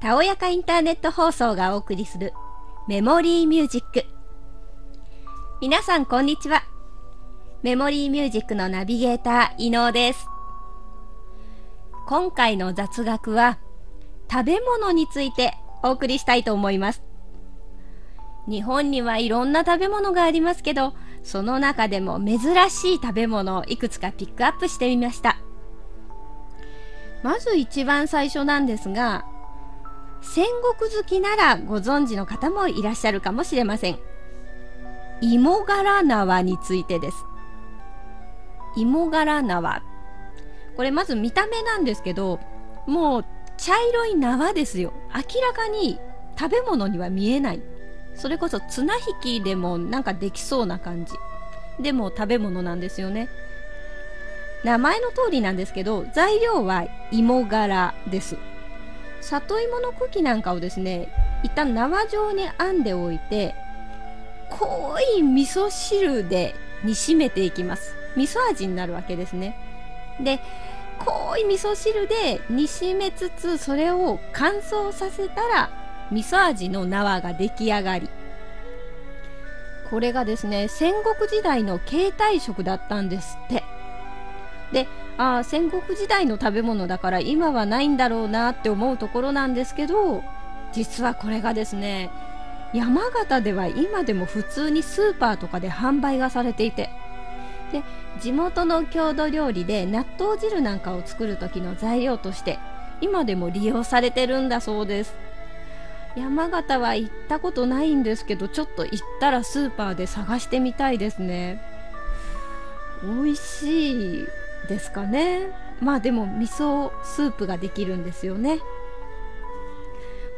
たおやかインターネット放送がお送りするメモリーミュージック。皆さんこんにちは。メモリーミュージックのナビゲーター、伊能です。今回の雑学は食べ物についてお送りしたいと思います。日本にはいろんな食べ物がありますけど、その中でも珍しい食べ物をいくつかピックアップしてみました。まず一番最初なんですが、戦国好きならご存知の方もいらっしゃるかもしれません。芋柄縄についてです。芋柄縄。これまず見た目なんですけど、もう茶色い縄ですよ。明らかに食べ物には見えない。それこそ綱引きでもなんかできそうな感じ。でも食べ物なんですよね。名前の通りなんですけど、材料は芋柄です。里芋の茎なんかをですね、一旦縄状に編んでおいて、濃い味噌汁で煮しめていきます。味噌味になるわけですね。で、濃い味噌汁で煮しめつつ、それを乾燥させたら、味噌味の縄が出来上がり。これがですね、戦国時代の携帯食だったんですって。で、ああ、戦国時代の食べ物だから今はないんだろうなって思うところなんですけど、実はこれがですね、山形では今でも普通にスーパーとかで販売がされていて、で、地元の郷土料理で納豆汁なんかを作る時の材料として今でも利用されてるんだそうです。山形は行ったことないんですけど、ちょっと行ったらスーパーで探してみたいですね。美味しいですかね。まあでも味噌スープができるんですよね。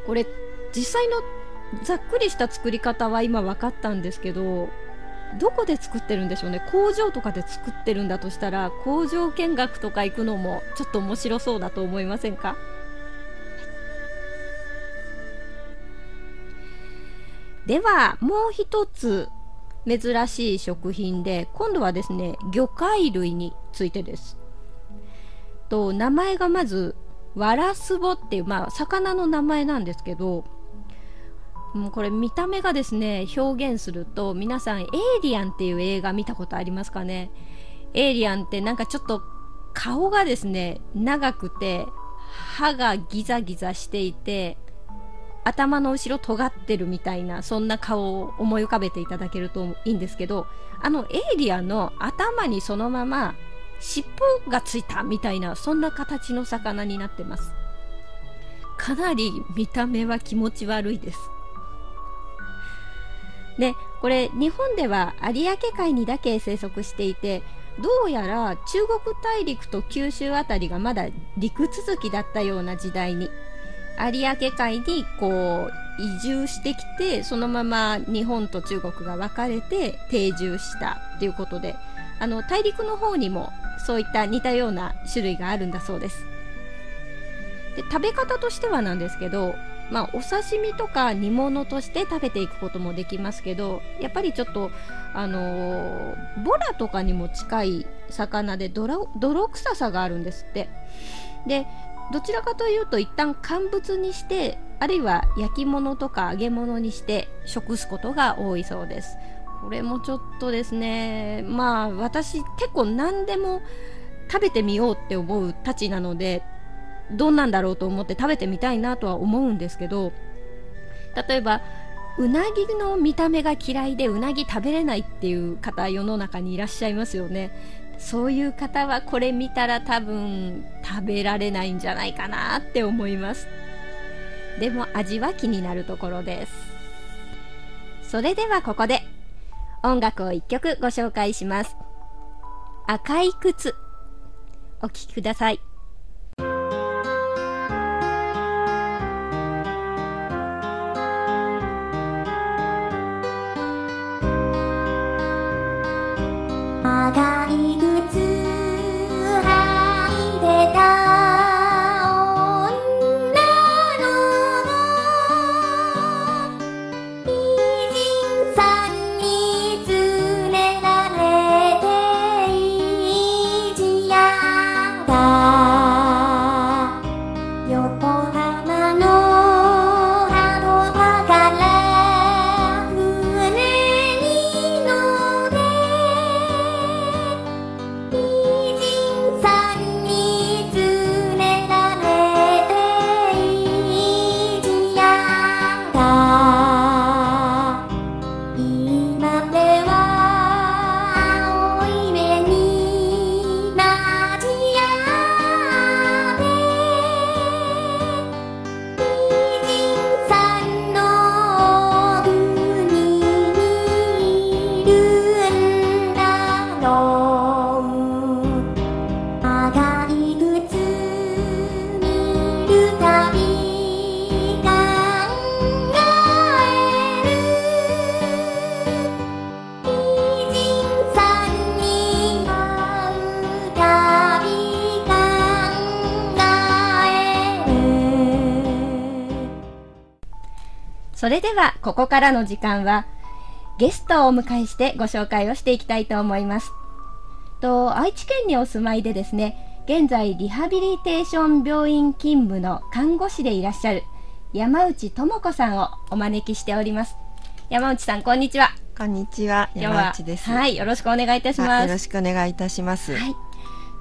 これ実際のざっくりした作り方は今分かったんですけどどこで作ってるんでしょうね。工場とかで作ってるんだとしたら工場見学とか行くのもちょっと面白そうだと思いませんか？ではもう一つ。珍しい食品で、今度はですね、魚介類についてです。と、名前がまず、ワラスボっていう、まあ、魚の名前なんですけど、もうこれ見た目がですね、表現すると、皆さん、エイリアンっていう映画見たことありますかね？エイリアンってなんかちょっと顔がですね、長くて、歯がギザギザしていて、頭の後ろ尖ってるみたいな、そんな顔を思い浮かべていただけるといいんですけど、あのエイリアンの頭にそのまま尻尾がついたみたいな、そんな形の魚になってます。かなり見た目は気持ち悪いです。で、これ日本では有明海にだけ生息していて、どうやら中国大陸と九州あたりがまだ陸続きだったような時代に有明海にこう移住してきてそのまま日本と中国が分かれて定住したっていうことであの大陸の方にもそういった似たような種類があるんだそうです。で食べ方としてはなんですけどまあ、お刺身とか煮物として食べていくこともできますけどやっぱりちょっと、あのー、ボラとかにも近い魚で泥臭さがあるんですって。でどちらかというと一旦乾物にしてあるいは焼き物とか揚げ物にして食すことが多いそうです。これもちょっとですねまあ私結構何でも食べてみようって思うたちなのでどんなんだろうと思って食べてみたいなとは思うんですけど例えばうなぎの見た目が嫌いでうなぎ食べれないっていう方世の中にいらっしゃいますよね。そういう方はこれ見たら多分食べられないんじゃないかなって思います。でも味は気になるところです。それではここで音楽を一曲ご紹介します。赤い靴。お聴きください。それではここからの時間はゲストをお迎えしてご紹介をしていきたいと思います。と愛知県にお住まいでですね現在リハビリテーション病院勤務の看護師でいらっしゃる山内智子さんをお招きしております。山内さんこんにちは。こんにちは。山内です。はいよろしくお願いいたします。よろしくお願いいたします。はい。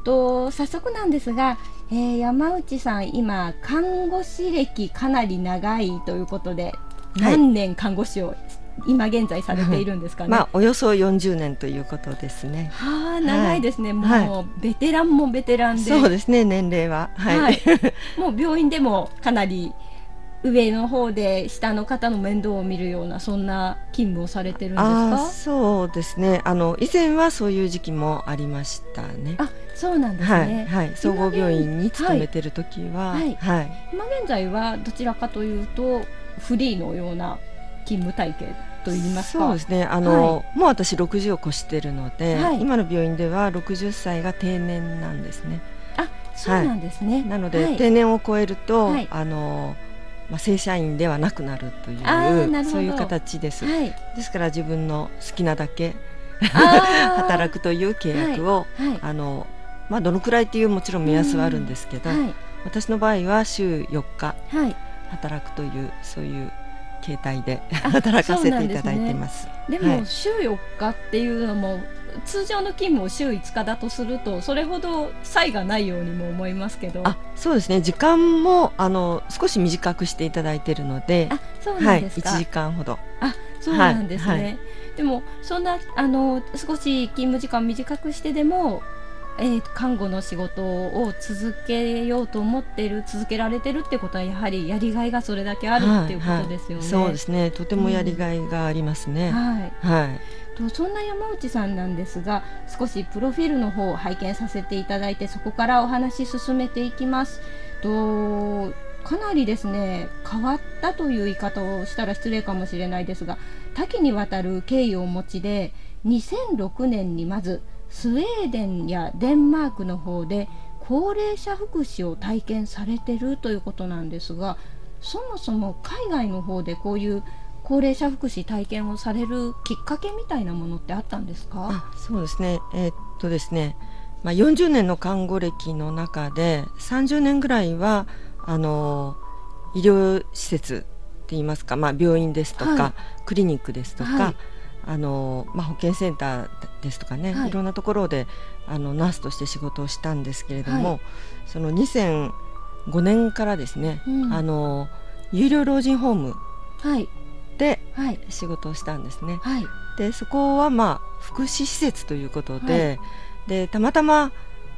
と早速なんですが、えー、山内さん今看護師歴かなり長いということで何年看護師を今現在されているんですかね。まあおよそ40年ということですね。はあ長いですね。はい、もうベテランもベテランで。そうですね年齢は。はい。はい、もう病院でもかなり上の方で下の方の面倒を見るようなそんな勤務をされてるんですか？そうですね。あの以前はそういう時期もありましたね。あそうなんですね、はい、はい、総合病院に勤めてる時は、はい、はい、今現在はどちらかというとフリーのような勤務体系と言いますそうですね。あの、はい、もう私60を越してるので、はい、今の病院では60歳が定年なんですね。あそうなんですね、なので、定年を超えると、あのまあ、正社員ではなくなるというそういう形です、はい、ですから自分の好きなだけ 働くという契約を、はい。はい、あのまあ、どのくらいっていうもちろん目安はあるんですけど、私の場合は週4日働くという、そういう形態で 働かせていただいてます。でも、週4日っていうのも通常の勤務を週5日だとするとそれほど差異がないようにも思いますけど。あそうですね。時間もあの少し短くしていただいているのであそうなんですか、はい、1時間ほど。あそうなんですね、はい。はい、でもそんなあの少し勤務時間短くしてでもえー、看護の仕事を続けようと思っている続けられてるってことはやはりやりがいがそれだけあるっていうことですよね。はいはい、そうですねとてもやりがいがありますね。うん、はい、はいとそんな山内さんなんですが少しプロフィールの方を拝見させていただいてそこからお話進めていきます。とかなりですね変わったという言い方をしたら失礼かもしれないですが多岐にわたる経緯をお持ちで2006年にまずスウェーデンやデンマークの方で高齢者福祉を体験されてるということなんですがそもそも海外の方でこういう高齢者福祉体験をされるきっかけみたいなものってあったんですか？そうですね。えー、っとですね、まあ、40年の看護歴の中で30年ぐらいはあの医療施設って言いますか、まあ、病院ですとか、はい、クリニックですとか、はい、あのまあ、保健センターですとかね、はい、いろんなところであのナースとして仕事をしたんですけれども、はい、その2005年からですね、うん、あの有料老人ホームで仕事をしたんですね。はい、でそこはまあ福祉施設ということではい、でたまたま、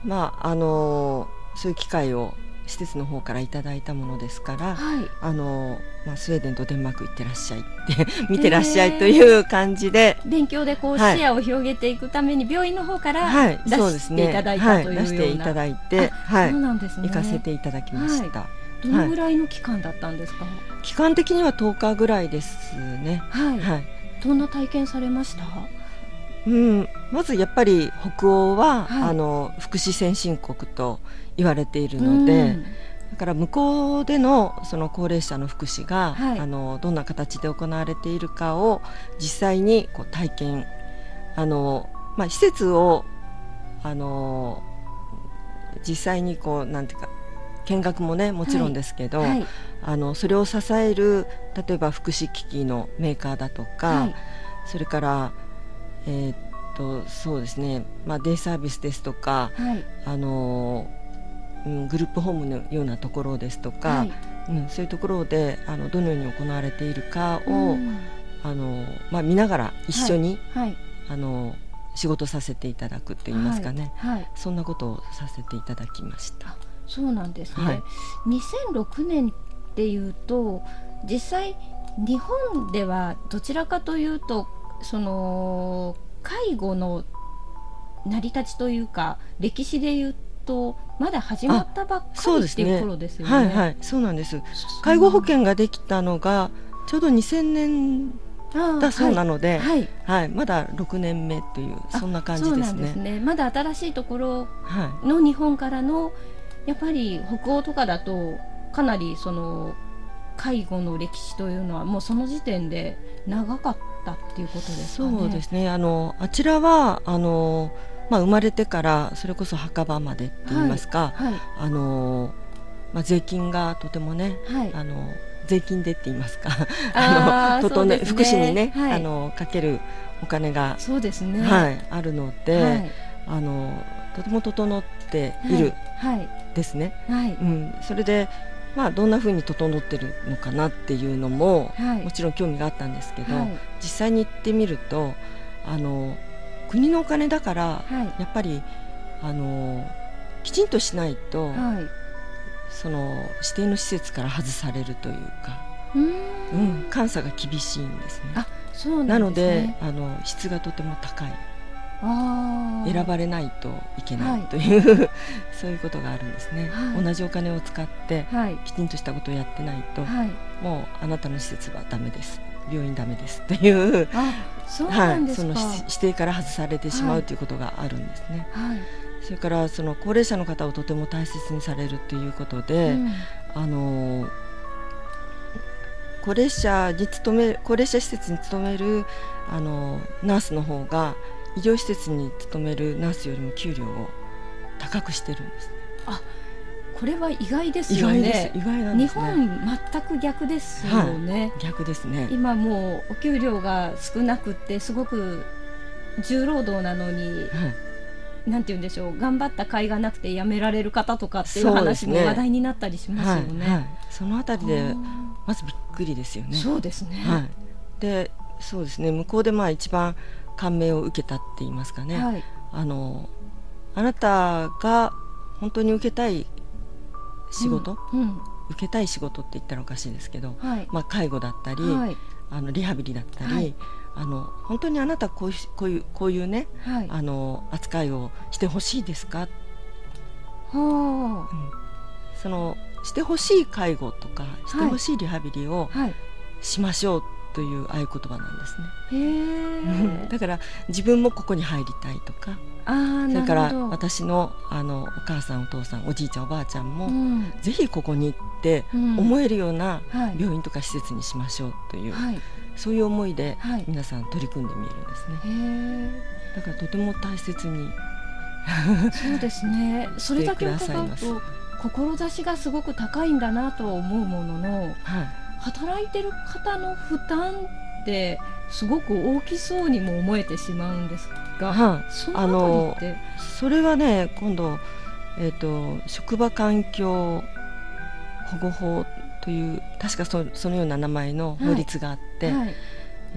まあ、あのそういう機会を施設の方からいただいたものですから、はい、あのまあ、スウェーデンとデンマーク行ってらっしゃいって 見てらっしゃいという感じで勉強でこう視野を広げていくために病院の方から出していただいたというような、はい、出していただいて、はい、そうなんですね。行かせていただきました。どのぐらいの期間だったんですか、はい、期間的には10日ぐらいですね。はい、はい、どんな体験されました？うん、まずやっぱり北欧は、はい、あの福祉先進国と言われているので、うん、だから向こうでのその高齢者の福祉が、はい、あのどんな形で行われているかを実際にこう体験あの、まあ、施設をあの実際にこうなんていうか見学もねもちろんですけど、はい。はい、あのそれを支える例えば福祉機器のメーカーだとか、はい、それからえー、っとそうですね、まあ、デイサービスですとか、あのうん、グループホームのようなところですとか、うん、そういうところであのどのように行われているかを、あのまあ、見ながら一緒に、あの仕事させていただくって言いますかね、そんなことをさせていただきました。そうなんですね、はい、2006年っていうと実際日本ではどちらかというとその介護の成り立ちというか歴史でいうとまだ始まったばっかりっていう頃ですよね。はいはい、そうなんです。介護保険ができたのがちょうど2000年だそうなので、はい、はい、まだ6年目というそんな感じですね。すねまだ新しいところの日本からのやっぱり北欧とかだとかなりその介護の歴史というのはもうその時点で長かったっていうことですかね。そうですね。あのあちらはあの、まあ、生まれてからそれこそ墓場までって言いますか、はいはい、あのまあ、税金がとてもね、はい、あの税金でって言いますかあの整、ね、福祉にね、あのかけるお金がそうですね、はい、あるので、あのとても整っているですね。はい。うん、それでまあ、どんなふうに整ってるのかなっていうのも、はい、もちろん興味があったんですけど、はい、実際に行ってみるとあの国のお金だから、はい、やっぱりあのきちんとしないと、その指定の施設から外されるというかうん、監査が厳しいんですね。あそうな、ね、のであの質がとても高い。選ばれないといけないという、はい、そういうことがあるんですね、はい、同じお金を使ってきちんとしたことをやってないと、はい、もうあなたの施設はダメです。病院ダメですというそはい、その指定から外されてしまうということがあるんですね。それからその高齢者の方をとても大切にされるということで、うん、あの高齢者に勤め高齢者施設に勤めるあのナースの方が医療施設に勤めるナースよりも給料を高くしてるんです、ね、あこれは意外ですよね。意外なんです、ね、日本全く逆ですよね、はい、逆ですね。今もうお給料が少なくてすごく重労働なのに、はい、なんて言うんでしょう頑張った甲斐がなくて辞められる方とかっていう話も話題になったりしますよね。はい。はい、そのあたりでまずびっくりですよね。そうですね。はい、でそうですね。向こうでまあ一番感銘を受けたって言いますかね、はい、あのあなたが本当に受けたい仕事、うんうん、受けたい仕事って言ったらおかしいですけど、はい、まあ、介護だったり、はい、あのリハビリだったり、あの本当にあなたこういうこういうこういうね、あの扱いをしてほしいですか、はあ、うん、そのしてほしい介護とかしてほしいリハビリをしましょうという合言葉なんですね。だから自分もここに入りたいとかあそれから私のあのお母さんお父さんおじいちゃんおばあちゃんも、うん、ぜひここに行って思えるような病院とか施設にしましょうという、はい、そういう思いで皆さん取り組んでみるんですね。だからとても大切にそうですね。それだけ伺うと志がすごく高いんだなとは思うものの、はい働いてる方の負担ってすごく大きそうにも思えてしまうんですが、はあ、そあのそれはね今度、えーと、職場環境保護法という確かそそのような名前の法律があって、はいはい、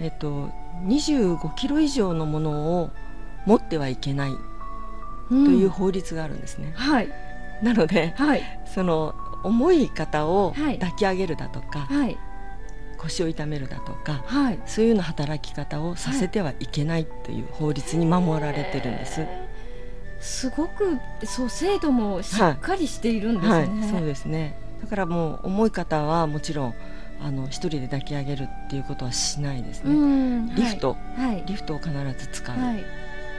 えーと、25キロ以上のものを持ってはいけないという法律があるんですね。うん、はい、なので、はい、その重い方を抱き上げるだとか、はい、腰を痛めるだとか、はい、そういうような働き方をさせてはいけないという法律に守られてるんです。すごくそう制度もしっかりしているんですね。はい、そうですね。だからもう重い方はもちろんあの一人で抱き上げるっていうことはしないですね。リフト、はい、リフトを必ず使う。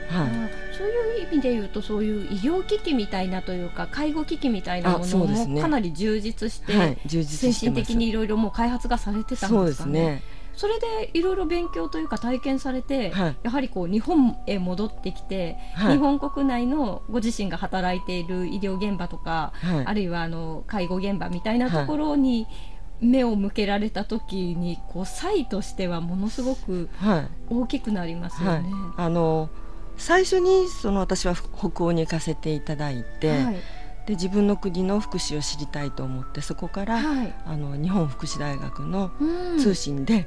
はい、そういう意味で言うとそういう医療機器みたいなというか介護機器みたいなものもかなり充実して、はい、先進的にいろいろもう開発がされてたんですかね。それでいろいろ勉強というか体験されて、はい、やはりこう日本へ戻ってきて、はい、日本国内のご自身が働いている医療現場とか、はい、あるいはあの介護現場みたいなところに、目を向けられた時にこう差異としてはものすごく大きくなりますよね。あの最初にその私は北欧に行かせていただいて、はい、で自分の国の福祉を知りたいと思ってそこから、はい、あの日本福祉大学の通信で、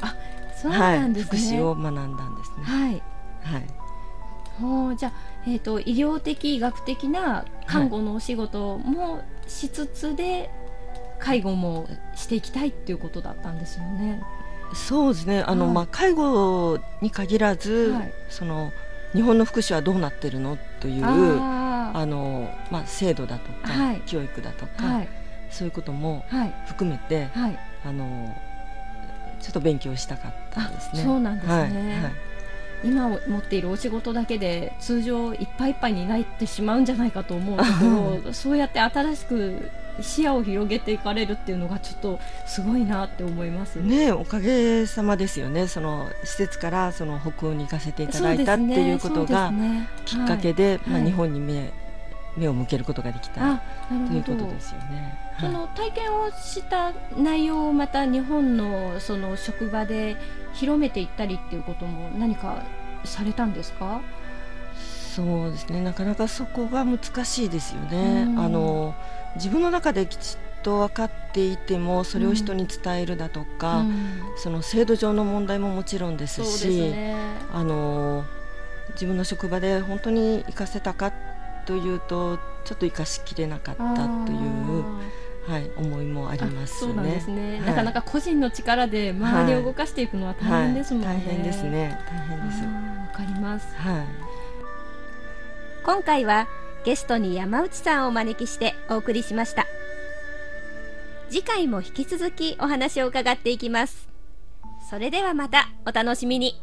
うん、あそうなんですね、福祉を学んだんですね。はい、はい。じゃあ、えーと、医療的医学的な看護のお仕事もしつつで、介護もしていきたいっていうことだったんですよね。そうですね。あの、まあ、介護に限らず、その日本の福祉はどうなってるの？というあの、まあ、制度だとか、はい、教育だとか、はい、そういうことも含めて、はい、あのちょっと勉強したかったですね。そうなんですね、今持っているお仕事だけで通常いっぱいいっぱいになってしまうんじゃないかと思うところ そうやって新しく視野を広げていかれるっていうのがちょっとすごいなって思います。ねおかげさまですよね。その施設からその北欧に行かせていただいたっていうことがきっかけで、ねはい、まあ、日本に目目を向けることができたということですよね。その体験をした内容をまた日本のその職場で広めていったりっていうことも何かされたんですか？そうですね。なかなかそこが難しいですよね。あの自分の中できちっと分かっていてもそれを人に伝えるだとか、うん、その制度上の問題ももちろんですし、ね、あの自分の職場で本当に生かせたかというとちょっと生かしきれなかったというはい、思いもあります、ね、そうなんですね、はい、なかなか個人の力で周りを動かしていくのは大変ですもんね。はい、大変ですね。大変です。わかります。はい。今回はゲストに山内さんをお招きしてお送りしました。次回も引き続きお話を伺っていきます。それではまたお楽しみに。